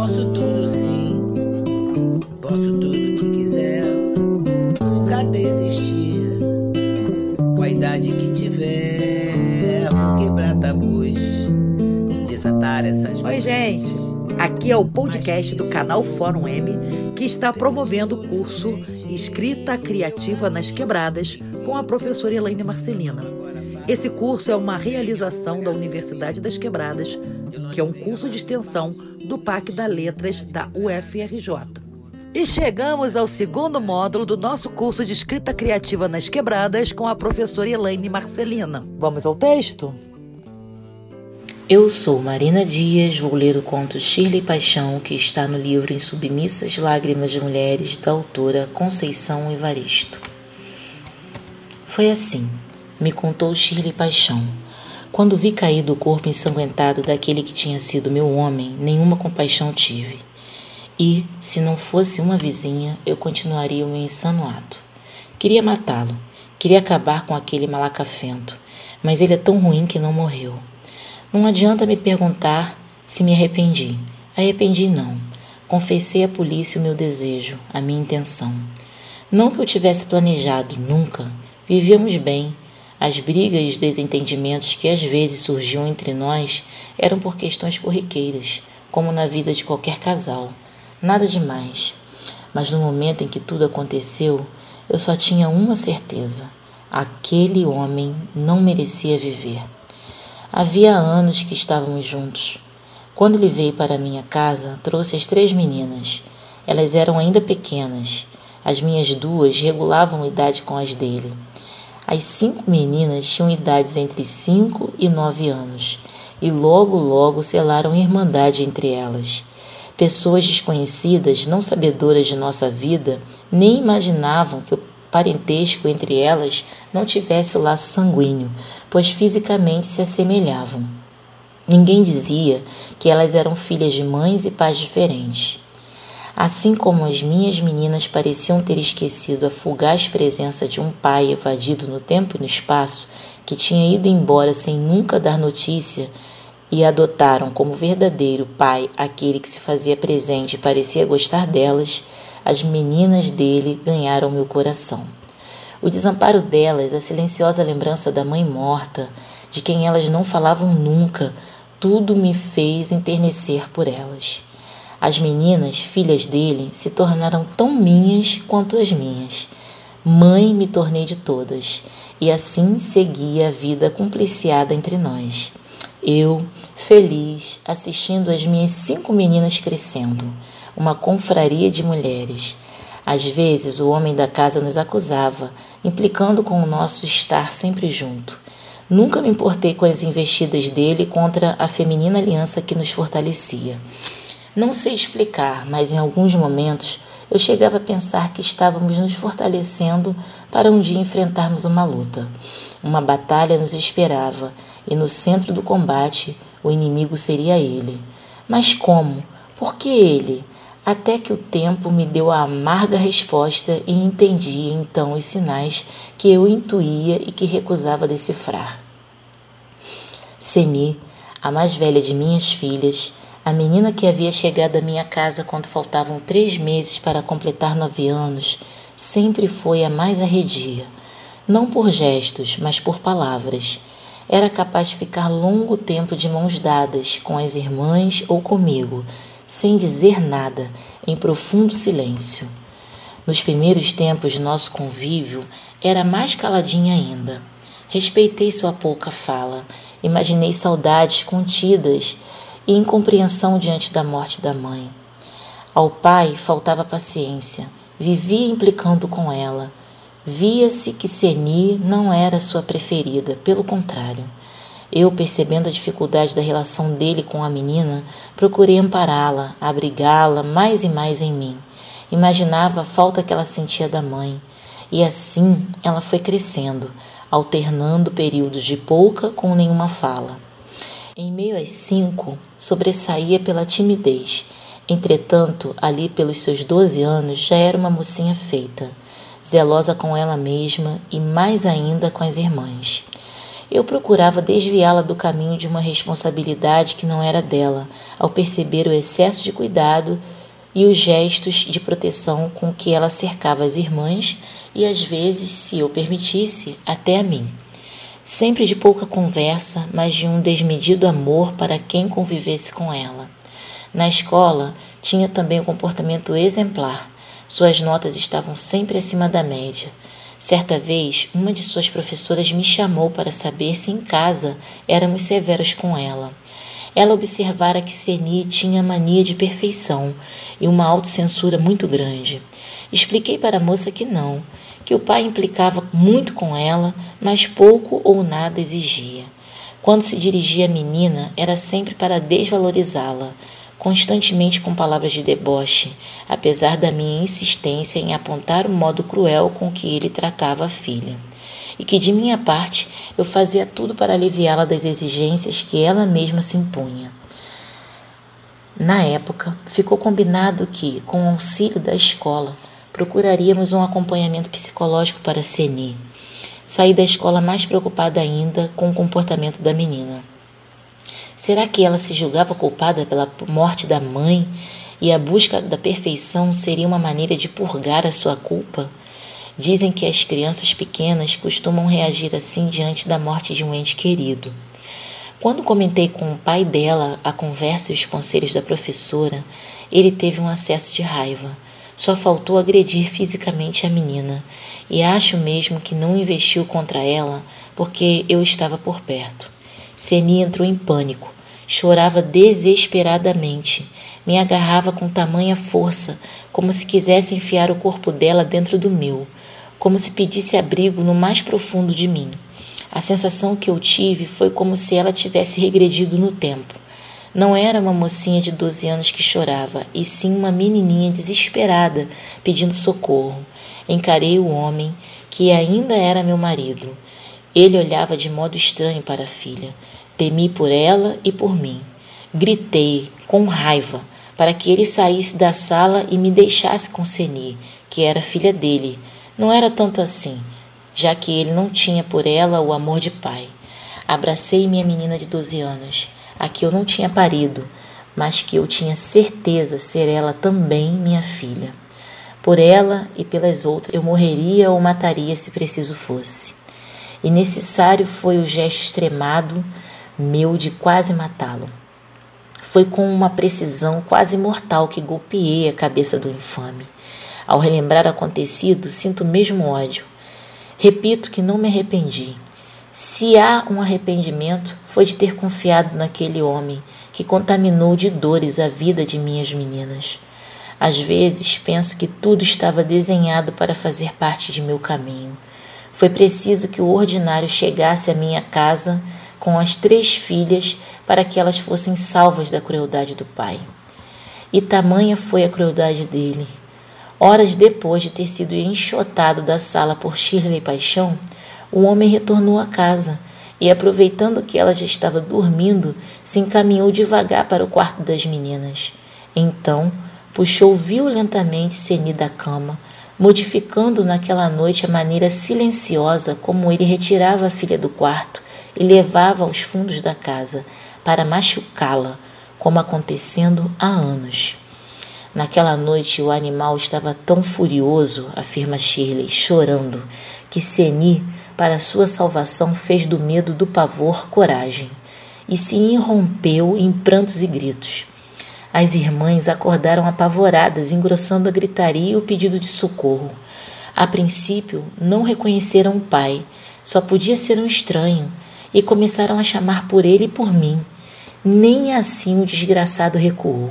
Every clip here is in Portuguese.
posso tudo sim, posso tudo que quiser, nunca desistir. Com a idade que tiver, vou quebrar tabus, desatar essas Oi, gente. Aqui é o podcast do canal Fórum M que está promovendo o curso Escrita Criativa nas Quebradas com a professora Elaine Marcelina. Esse curso é uma realização da Universidade das Quebradas, que é um curso de extensão do PAC da Letras da UFRJ. E chegamos ao segundo módulo do nosso curso de escrita criativa nas quebradas com a professora Elaine Marcelina. Vamos ao texto? Eu sou Marina Dias, vou ler o conto Shirley Paixão, que está no livro Em Submissas Lágrimas de Mulheres, da autora Conceição Evaristo. Foi assim, me contou Shirley Paixão. Quando vi caído o corpo ensanguentado daquele que tinha sido meu homem, nenhuma compaixão tive. E, se não fosse uma vizinha, eu continuaria o meu insano ato. Queria matá-lo, queria acabar com aquele malacafento, mas ele é tão ruim que não morreu. Não adianta me perguntar se me arrependi. Arrependi não. Confessei à polícia o meu desejo, a minha intenção. Não que eu tivesse planejado, nunca. Vivíamos bem. As brigas e os desentendimentos que às vezes surgiam entre nós eram por questões corriqueiras, como na vida de qualquer casal. Nada demais. Mas no momento em que tudo aconteceu, eu só tinha uma certeza: aquele homem não merecia viver. Havia anos que estávamos juntos. Quando ele veio para minha casa, trouxe as três meninas. Elas eram ainda pequenas. As minhas duas regulavam idade com as dele. As cinco meninas tinham idades entre cinco e nove anos, e logo, logo selaram irmandade entre elas. Pessoas desconhecidas, não sabedoras de nossa vida, nem imaginavam que o parentesco entre elas não tivesse o laço sanguíneo, pois fisicamente se assemelhavam. Ninguém dizia que elas eram filhas de mães e pais diferentes. Assim como as minhas meninas pareciam ter esquecido a fugaz presença de um pai evadido no tempo e no espaço, que tinha ido embora sem nunca dar notícia, e adotaram como verdadeiro pai aquele que se fazia presente e parecia gostar delas, as meninas dele ganharam meu coração. O desamparo delas, a silenciosa lembrança da mãe morta, de quem elas não falavam nunca, tudo me fez enternecer por elas. As meninas, filhas dele, se tornaram tão minhas quanto as minhas. Mãe me tornei de todas, e assim seguia a vida compliciada entre nós. Eu, feliz, assistindo as minhas cinco meninas crescendo uma confraria de mulheres. Às vezes o homem da casa nos acusava, implicando com o nosso estar sempre junto. Nunca me importei com as investidas dele contra a feminina aliança que nos fortalecia. Não sei explicar, mas em alguns momentos eu chegava a pensar que estávamos nos fortalecendo para um dia enfrentarmos uma luta. Uma batalha nos esperava e no centro do combate o inimigo seria ele. Mas como? Por que ele? até que o tempo me deu a amarga resposta e entendi então os sinais que eu intuía e que recusava decifrar. Seni, a mais velha de minhas filhas, a menina que havia chegado à minha casa quando faltavam três meses para completar nove anos, sempre foi a mais arredia, não por gestos, mas por palavras. Era capaz de ficar longo tempo de mãos dadas com as irmãs ou comigo, sem dizer nada, em profundo silêncio. Nos primeiros tempos nosso convívio, era mais caladinha ainda. Respeitei sua pouca fala, imaginei saudades contidas e incompreensão diante da morte da mãe. Ao pai faltava paciência, vivia implicando com ela. Via-se que Seni não era sua preferida, pelo contrário. Eu, percebendo a dificuldade da relação dele com a menina, procurei ampará-la, abrigá-la mais e mais em mim. Imaginava a falta que ela sentia da mãe. E assim ela foi crescendo, alternando períodos de pouca com nenhuma fala. Em meio às cinco, sobressaía pela timidez. Entretanto, ali pelos seus doze anos, já era uma mocinha feita, zelosa com ela mesma e mais ainda com as irmãs. eu procurava desviá-la do caminho de uma responsabilidade que não era dela, ao perceber o excesso de cuidado e os gestos de proteção com que ela cercava as irmãs e, às vezes, se eu permitisse, até a mim. Sempre de pouca conversa, mas de um desmedido amor para quem convivesse com ela. Na escola, tinha também um comportamento exemplar. Suas notas estavam sempre acima da média. Certa vez, uma de suas professoras me chamou para saber se em casa éramos severos com ela. Ela observara que Seni tinha mania de perfeição e uma autocensura muito grande. Expliquei para a moça que não, que o pai implicava muito com ela, mas pouco ou nada exigia. Quando se dirigia à menina, era sempre para desvalorizá-la, constantemente com palavras de deboche, apesar da minha insistência em apontar o modo cruel com que ele tratava a filha. E que de minha parte eu fazia tudo para aliviá-la das exigências que ela mesma se impunha. Na época, ficou combinado que, com o auxílio da escola, procuraríamos um acompanhamento psicológico para Seni. Saí da escola mais preocupada ainda com o comportamento da menina. Será que ela se julgava culpada pela morte da mãe e a busca da perfeição seria uma maneira de purgar a sua culpa? Dizem que as crianças pequenas costumam reagir assim diante da morte de um ente querido. Quando comentei com o pai dela a conversa e os conselhos da professora, ele teve um acesso de raiva. Só faltou agredir fisicamente a menina, e acho mesmo que não investiu contra ela porque eu estava por perto. Seni entrou em pânico, chorava desesperadamente, me agarrava com tamanha força, como se quisesse enfiar o corpo dela dentro do meu, como se pedisse abrigo no mais profundo de mim. A sensação que eu tive foi como se ela tivesse regredido no tempo. Não era uma mocinha de 12 anos que chorava, e sim uma menininha desesperada pedindo socorro. Encarei o homem, que ainda era meu marido. Ele olhava de modo estranho para a filha. Temi por ela e por mim. Gritei, com raiva, para que ele saísse da sala e me deixasse com Seni, que era filha dele. Não era tanto assim, já que ele não tinha por ela o amor de pai. Abracei minha menina de 12 anos, a que eu não tinha parido, mas que eu tinha certeza ser ela também minha filha. Por ela e pelas outras eu morreria ou mataria se preciso fosse e necessário foi o gesto extremado meu de quase matá-lo. Foi com uma precisão quase mortal que golpeei a cabeça do infame. Ao relembrar o acontecido, sinto mesmo ódio. Repito que não me arrependi. Se há um arrependimento, foi de ter confiado naquele homem que contaminou de dores a vida de minhas meninas. Às vezes penso que tudo estava desenhado para fazer parte de meu caminho foi preciso que o ordinário chegasse à minha casa com as três filhas para que elas fossem salvas da crueldade do pai. E tamanha foi a crueldade dele. Horas depois de ter sido enxotado da sala por Shirley Paixão, o homem retornou à casa e, aproveitando que ela já estava dormindo, se encaminhou devagar para o quarto das meninas. Então, puxou violentamente Seni da cama, modificando naquela noite a maneira silenciosa como ele retirava a filha do quarto e levava aos fundos da casa para machucá-la, como acontecendo há anos. Naquela noite o animal estava tão furioso, afirma Shirley, chorando, que Seni, para sua salvação, fez do medo do pavor coragem e se irrompeu em prantos e gritos. As irmãs acordaram apavoradas, engrossando a gritaria e o pedido de socorro. A princípio, não reconheceram o pai, só podia ser um estranho, e começaram a chamar por ele e por mim. Nem assim o desgraçado recuou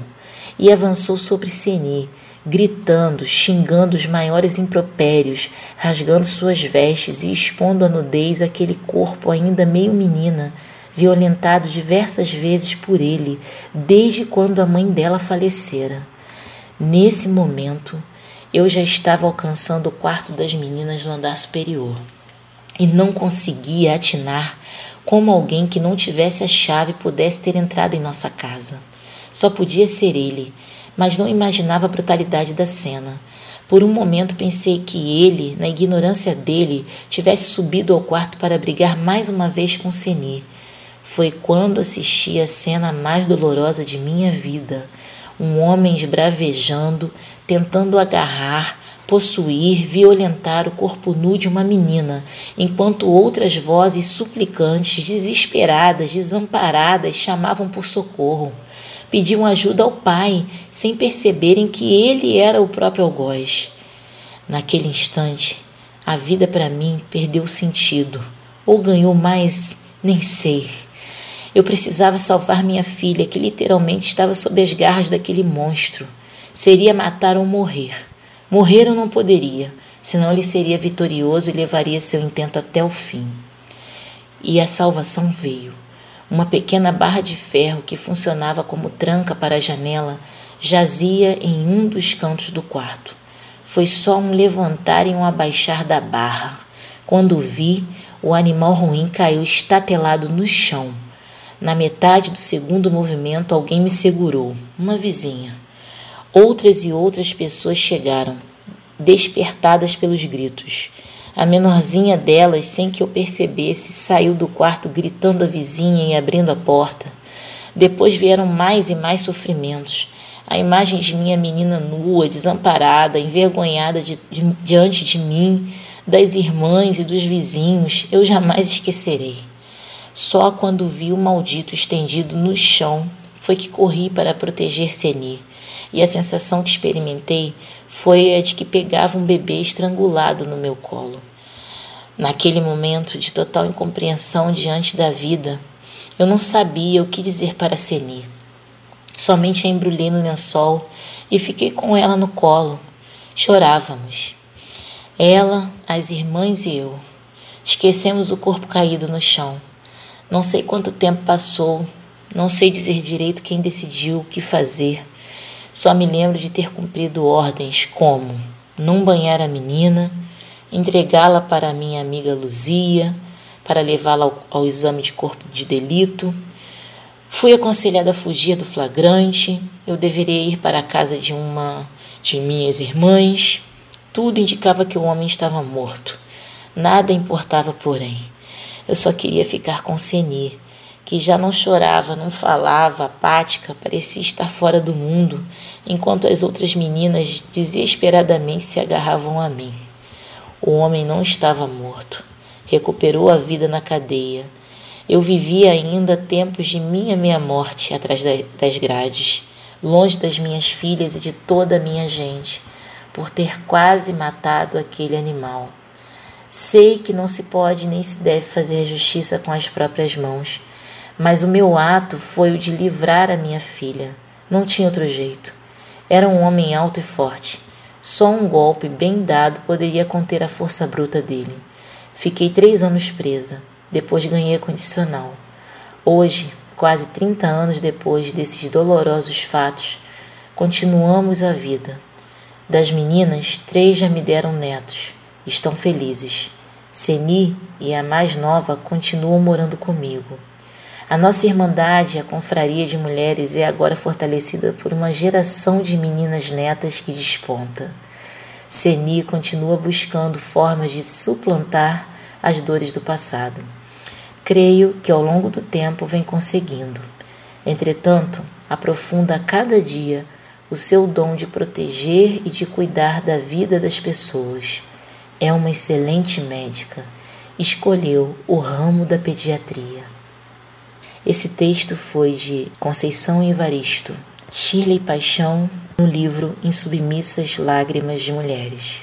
e avançou sobre Seni, gritando, xingando os maiores impropérios, rasgando suas vestes e expondo a nudez aquele corpo ainda meio menina, violentado diversas vezes por ele, desde quando a mãe dela falecera. Nesse momento, eu já estava alcançando o quarto das meninas no andar superior e não conseguia atinar como alguém que não tivesse a chave pudesse ter entrado em nossa casa. Só podia ser ele, mas não imaginava a brutalidade da cena. Por um momento pensei que ele, na ignorância dele, tivesse subido ao quarto para brigar mais uma vez com Seni. Foi quando assisti a cena mais dolorosa de minha vida. Um homem esbravejando, tentando agarrar, possuir, violentar o corpo nu de uma menina, enquanto outras vozes suplicantes, desesperadas, desamparadas, chamavam por socorro pediam ajuda ao pai, sem perceberem que ele era o próprio algoz. Naquele instante, a vida para mim perdeu sentido, ou ganhou mais, nem sei. Eu precisava salvar minha filha, que literalmente estava sob as garras daquele monstro. Seria matar ou morrer. Morrer eu não poderia, senão ele seria vitorioso e levaria seu intento até o fim. E a salvação veio. Uma pequena barra de ferro que funcionava como tranca para a janela jazia em um dos cantos do quarto. Foi só um levantar e um abaixar da barra. Quando vi, o animal ruim caiu estatelado no chão. Na metade do segundo movimento, alguém me segurou, uma vizinha. Outras e outras pessoas chegaram, despertadas pelos gritos. A menorzinha delas, sem que eu percebesse, saiu do quarto gritando a vizinha e abrindo a porta. Depois vieram mais e mais sofrimentos. A imagem de minha menina nua, desamparada, envergonhada de, de, diante de mim, das irmãs e dos vizinhos, eu jamais esquecerei. Só quando vi o maldito estendido no chão foi que corri para proteger Seni, e a sensação que experimentei foi a de que pegava um bebê estrangulado no meu colo. Naquele momento de total incompreensão diante da vida, eu não sabia o que dizer para Seni. Somente a embrulhei no lençol e fiquei com ela no colo. Chorávamos. Ela, as irmãs e eu. Esquecemos o corpo caído no chão. Não sei quanto tempo passou, não sei dizer direito quem decidiu o que fazer. Só me lembro de ter cumprido ordens como não banhar a menina, entregá-la para minha amiga Luzia, para levá-la ao, ao, exame de corpo de delito. Fui aconselhada a fugir do flagrante. Eu deveria ir para a casa de uma de minhas irmãs. Tudo indicava que o homem estava morto. Nada importava, porém. Eu só queria ficar com Seni, que já não chorava, não falava, apática, parecia estar fora do mundo, enquanto as outras meninas desesperadamente se agarravam a mim. O homem não estava morto. Recuperou a vida na cadeia. Eu vivia ainda tempos de minha meia morte atrás das grades, longe das minhas filhas e de toda a minha gente, por ter quase matado aquele animal. Sei que não se pode nem se deve fazer justiça com as próprias mãos, mas o meu ato foi o de livrar a minha filha. Não tinha outro jeito. Era um homem alto e forte só um golpe bem dado poderia conter a força bruta dele. Fiquei três anos presa, depois ganhei a condicional. Hoje, quase 30 anos depois desses dolorosos fatos, continuamos a vida. Das meninas, três já me deram netos, estão felizes. Seni e a mais nova continuam morando comigo. A nossa irmandade, a confraria de mulheres, é agora fortalecida por uma geração de meninas netas que desponta. Seni continua buscando formas de suplantar as dores do passado. Creio que ao longo do tempo vem conseguindo. Entretanto, aprofunda a cada dia o seu dom de proteger e de cuidar da vida das pessoas. É uma excelente médica. Escolheu o ramo da pediatria. Esse texto foi de Conceição Evaristo, Shirley Paixão, no livro Insubmissas Lágrimas de Mulheres.